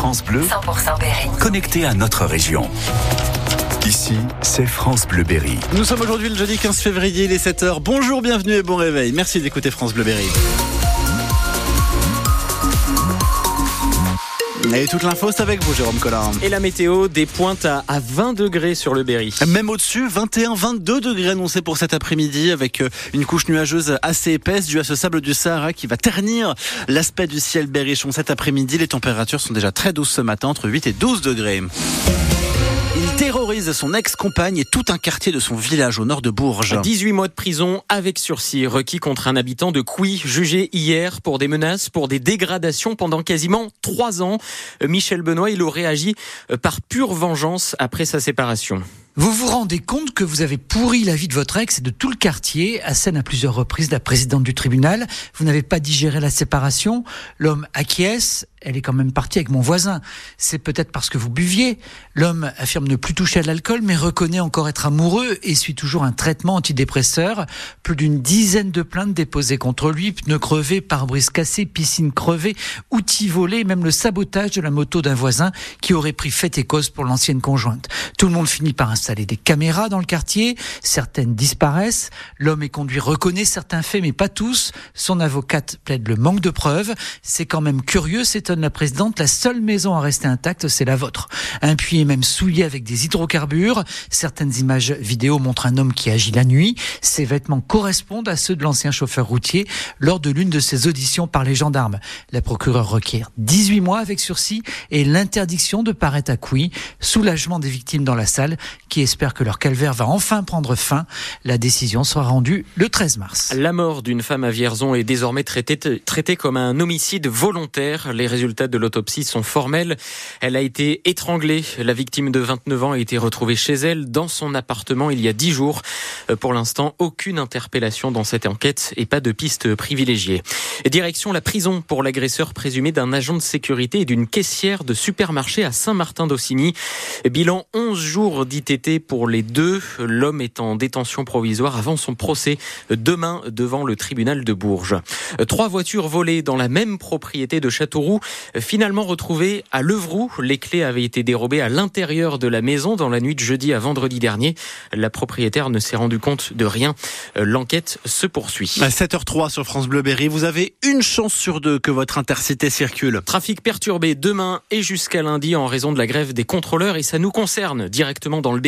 France Bleu, 100% Berry. connecté à notre région. Ici, c'est France Bleu Berry. Nous sommes aujourd'hui le jeudi 15 février, il est 7h. Bonjour, bienvenue et bon réveil. Merci d'écouter France Bleu Berry. Et toute l'info, c'est avec vous, Jérôme Collin. Et la météo, des pointes à, à 20 degrés sur le Berry. Même au-dessus, 21-22 degrés annoncés pour cet après-midi avec euh, une couche nuageuse assez épaisse due à ce sable du Sahara qui va ternir l'aspect du ciel berrichon cet après-midi. Les températures sont déjà très douces ce matin, entre 8 et 12 degrés. Terrorise son ex-compagne et tout un quartier de son village au nord de Bourges. 18 mois de prison avec sursis requis contre un habitant de Couy, jugé hier pour des menaces, pour des dégradations pendant quasiment trois ans. Euh, Michel Benoît, il aurait agi euh, par pure vengeance après sa séparation. Vous vous rendez compte que vous avez pourri la vie de votre ex et de tout le quartier, à scène à plusieurs reprises la présidente du tribunal. Vous n'avez pas digéré la séparation. L'homme acquiesce. Elle est quand même partie avec mon voisin. C'est peut-être parce que vous buviez. L'homme affirme ne plus toucher à l'alcool, mais reconnaît encore être amoureux et suit toujours un traitement antidépresseur. Plus d'une dizaine de plaintes déposées contre lui, pneus crevés, pare-brise cassé, piscine crevée, outils volés, même le sabotage de la moto d'un voisin qui aurait pris fait et cause pour l'ancienne conjointe. Tout le monde finit par installer des caméras dans le quartier. Certaines disparaissent. L'homme est conduit reconnaît certains faits, mais pas tous. Son avocate plaide le manque de preuves. C'est quand même curieux, s'étonne la présidente. La seule maison à rester intacte, c'est la vôtre. Un puits est même souillé avec des hydrocarbures. Certaines images vidéo montrent un homme qui agit la nuit. Ses vêtements correspondent à ceux de l'ancien chauffeur routier lors de l'une de ses auditions par les gendarmes. La procureure requiert 18 mois avec sursis et l'interdiction de paraître à Couy. Soulagement des victimes dans la salle qui espèrent que leur calvaire va enfin prendre fin. La décision sera rendue le 13 mars. La mort d'une femme à Vierzon est désormais traitée, comme un homicide volontaire. Les résultats de l'autopsie sont formels. Elle a été étranglée. La victime de 29 ans a été retrouvée chez elle dans son appartement il y a 10 jours. Euh, Pour l'instant, aucune interpellation dans cette enquête et pas de piste privilégiée. Direction la prison pour l'agresseur présumé d'un agent de sécurité et d'une caissière de supermarché à Saint-Martin-d'Aussigny. Bilan 11 jours d'ITT pour les deux. L'homme est en détention provisoire avant son procès demain devant le tribunal de Bourges. Trois voitures volées dans la même propriété de Châteauroux, finalement retrouvées à Levroux. Les clés avaient été dérobées à l'intérieur de la maison dans la nuit de jeudi à vendredi dernier. La propriétaire ne s'est rendu compte de rien. L'enquête se poursuit. À 7h03 sur France Bleu Berry, vous avez une chance sur deux que votre intercité circule. Trafic perturbé demain et jusqu'à lundi en raison de la grève des contrôleurs et ça nous concerne directement dans le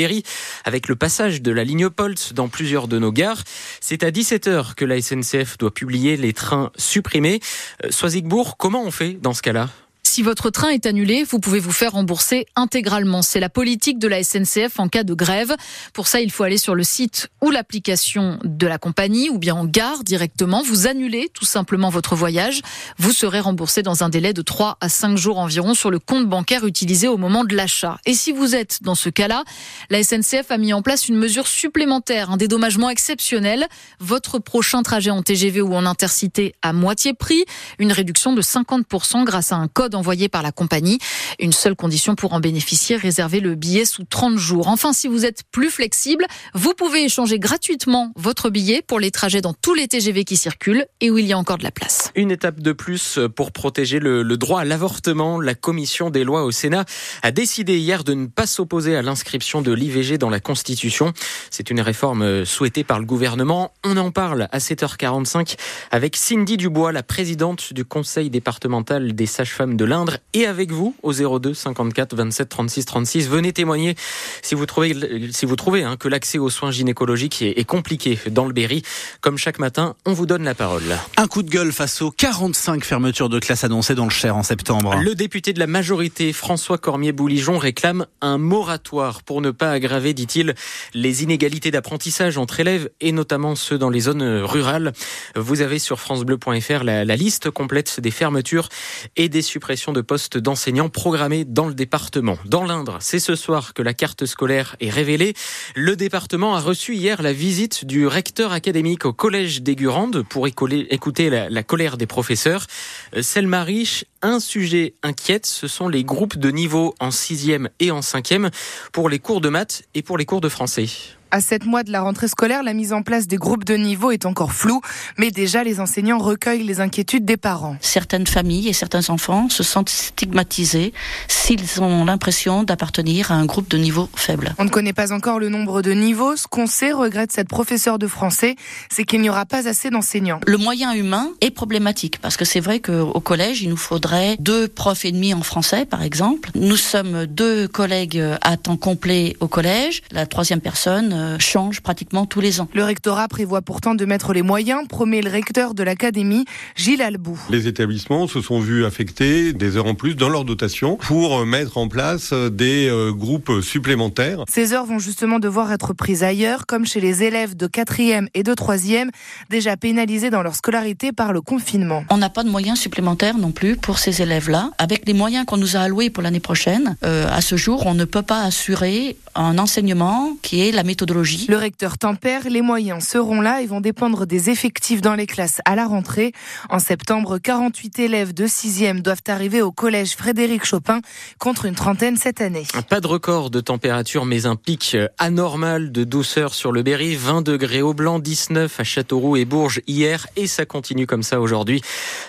Avec le passage de la ligne Polt dans plusieurs de nos gares. C'est à 17h que la SNCF doit publier les trains supprimés. Euh, Soisigbourg, comment on fait dans ce cas-là? Si votre train est annulé, vous pouvez vous faire rembourser intégralement. C'est la politique de la SNCF en cas de grève. Pour ça, il faut aller sur le site ou l'application de la compagnie ou bien en gare directement. Vous annulez tout simplement votre voyage. Vous serez remboursé dans un délai de 3 à 5 jours environ sur le compte bancaire utilisé au moment de l'achat. Et si vous êtes dans ce cas-là, la SNCF a mis en place une mesure supplémentaire, un dédommagement exceptionnel. Votre prochain trajet en TGV ou en intercité à moitié prix, une réduction de 50% grâce à un code envoyé par la compagnie. Une seule condition pour en bénéficier, réserver le billet sous 30 jours. Enfin, si vous êtes plus flexible, vous pouvez échanger gratuitement votre billet pour les trajets dans tous les TGV qui circulent et où il y a encore de la place. Une étape de plus pour protéger le, le droit à l'avortement. La commission des lois au Sénat a décidé hier de ne pas s'opposer à l'inscription de l'IVG dans la Constitution. C'est une réforme souhaitée par le gouvernement. On en parle à 7h45 avec Cindy Dubois, la présidente du conseil départemental des sages-femmes de l'Indre et avec vous au 02 54 27 36 36. Venez témoigner si vous trouvez, si vous trouvez hein, que l'accès aux soins gynécologiques est, est compliqué dans le Berry. Comme chaque matin, on vous donne la parole. Un coup de gueule face aux 45 fermetures de classes annoncées dans le Cher en septembre. Le député de la majorité, François Cormier-Bouligeon, réclame un moratoire pour ne pas aggraver, dit-il, les inégalités d'apprentissage entre élèves et notamment ceux dans les zones rurales. Vous avez sur francebleu.fr la, la liste complète des fermetures et des suppressions de postes d'enseignants programmés dans le département. Dans l'Indre, c'est ce soir que la carte scolaire est révélée. Le département a reçu hier la visite du recteur académique au collège d'Aigurande pour écouter la, colère des professeurs. Selma Riche, un sujet inquiète, ce sont les groupes de niveau en sixième et en cinquième pour les cours de maths et pour les cours de français. À sept mois de la rentrée scolaire, la mise en place des groupes de niveau est encore floue, mais déjà les enseignants recueillent les inquiétudes des parents. Certaines familles et certains enfants se sentent stigmatisés s'ils ont l'impression d'appartenir à un groupe de niveau faible. On ne connaît pas encore le nombre de niveaux. Ce qu'on sait, regrette cette professeure de français, c'est qu'il n'y aura pas assez d'enseignants. Le moyen humain est problématique parce que c'est vrai qu'au collège, il nous faudrait deux profs et demi en français, par exemple. Nous sommes deux collègues à temps complet au collège. La troisième personne euh, change pratiquement tous les ans. Le rectorat prévoit pourtant de mettre les moyens, promet le recteur de l'académie, Gilles Albou. Les établissements se sont vus affecter des heures en plus dans leur dotation pour mettre en place des euh, groupes supplémentaires. Ces heures vont justement devoir être prises ailleurs, comme chez les élèves de 4e et de 3e, déjà pénalisés dans leur scolarité par le confinement. On n'a pas de moyens supplémentaires non plus pour ces élèves-là. Avec les moyens qu'on nous a alloués pour l'année prochaine, euh, à ce jour, on ne peut pas assurer un enseignement qui est la méthodologie. Le recteur tempère, les moyens seront là et vont dépendre des effectifs dans les classes à la rentrée. En septembre, 48 élèves de 6e doivent arriver au collège Frédéric Chopin contre une trentaine cette année. Pas de record de température, mais un pic anormal de douceur sur le Berry. 20 degrés au blanc, 19 à Châteauroux et Bourges hier. Et ça continue comme ça aujourd'hui.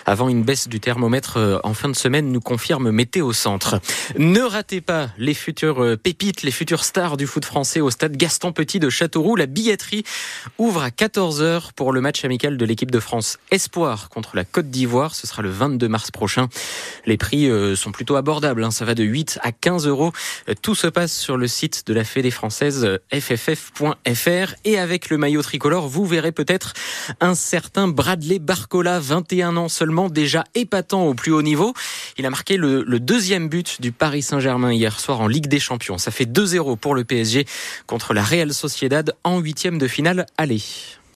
Avant une baisse du thermomètre euh, en fin de semaine, nous confirme Météo Centre. Ne ratez pas les futures euh, pépites, les futures stars du foot français au stade Gaston Petit de Châteauroux. La billetterie ouvre à 14h pour le match amical de l'équipe de France Espoir contre la Côte d'Ivoire. Ce sera le 22 mars prochain. Les prix euh, sont plutôt abordables. Hein. Ça va de 8 à 15 euros. Tout se passe sur le site de la Fédé française fff.fr. Et avec le maillot tricolore, vous verrez peut-être un certain Bradley Barcola, 21 ans seulement, déjà épatant au plus haut niveau. Il a marqué le, deuxième but du Paris Saint-Germain hier soir en Ligue des Champions. Ça fait 2-0 pour le PSG contre la Real Sociedad en huitième de finale aller.